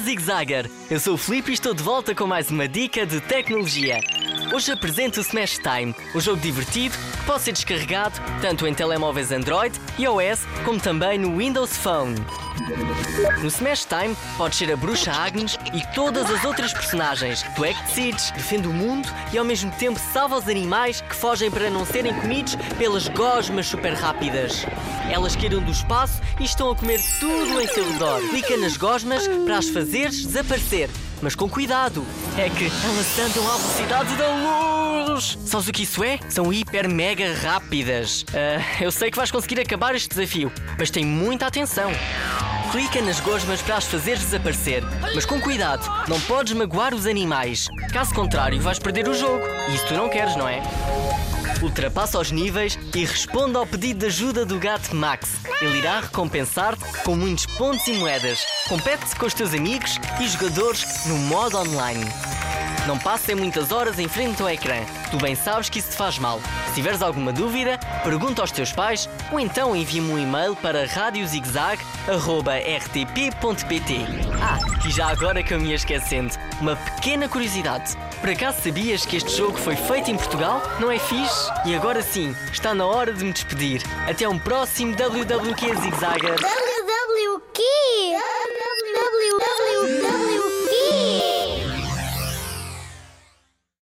Zigzagger! Eu sou o Filipe e estou de volta com mais uma dica de tecnologia. Hoje apresento o Smash Time, um jogo divertido que pode ser descarregado tanto em telemóveis Android e iOS como também no Windows Phone. No Smash Time podes ser a bruxa Agnes e todas as outras personagens. Tu é que decides, defende o mundo e ao mesmo tempo salva os animais que fogem para não serem comidos pelas gosmas super rápidas. Elas caíram do espaço e estão a comer tudo em seu redor. Clica nas gosmas para as fazeres desaparecer. Mas com cuidado, é que elas andam à velocidade da luz! Sabes o que isso é? São hiper mega rápidas. Ah, eu sei que vais conseguir acabar este desafio, mas tem muita atenção. Clica nas gosmas para as fazeres desaparecer, mas com cuidado, não podes magoar os animais. Caso contrário, vais perder o jogo. E isso tu não queres, não é? Ultrapassa os níveis e responde ao pedido de ajuda do gato Max. Ele irá recompensar-te com muitos pontos e moedas. Compete-se com os teus amigos e jogadores no modo online. Não passem muitas horas em frente ao ecrã. Tu bem sabes que isso te faz mal. Se tiveres alguma dúvida, pergunta aos teus pais ou então envia-me um e-mail para radiozigzag.rtp.pt Ah, e já agora que eu me ia esquecendo, uma pequena curiosidade. Por acaso sabias que este jogo foi feito em Portugal? Não é fixe? E agora sim, está na hora de me despedir. Até um próximo WWQ Zigzagger.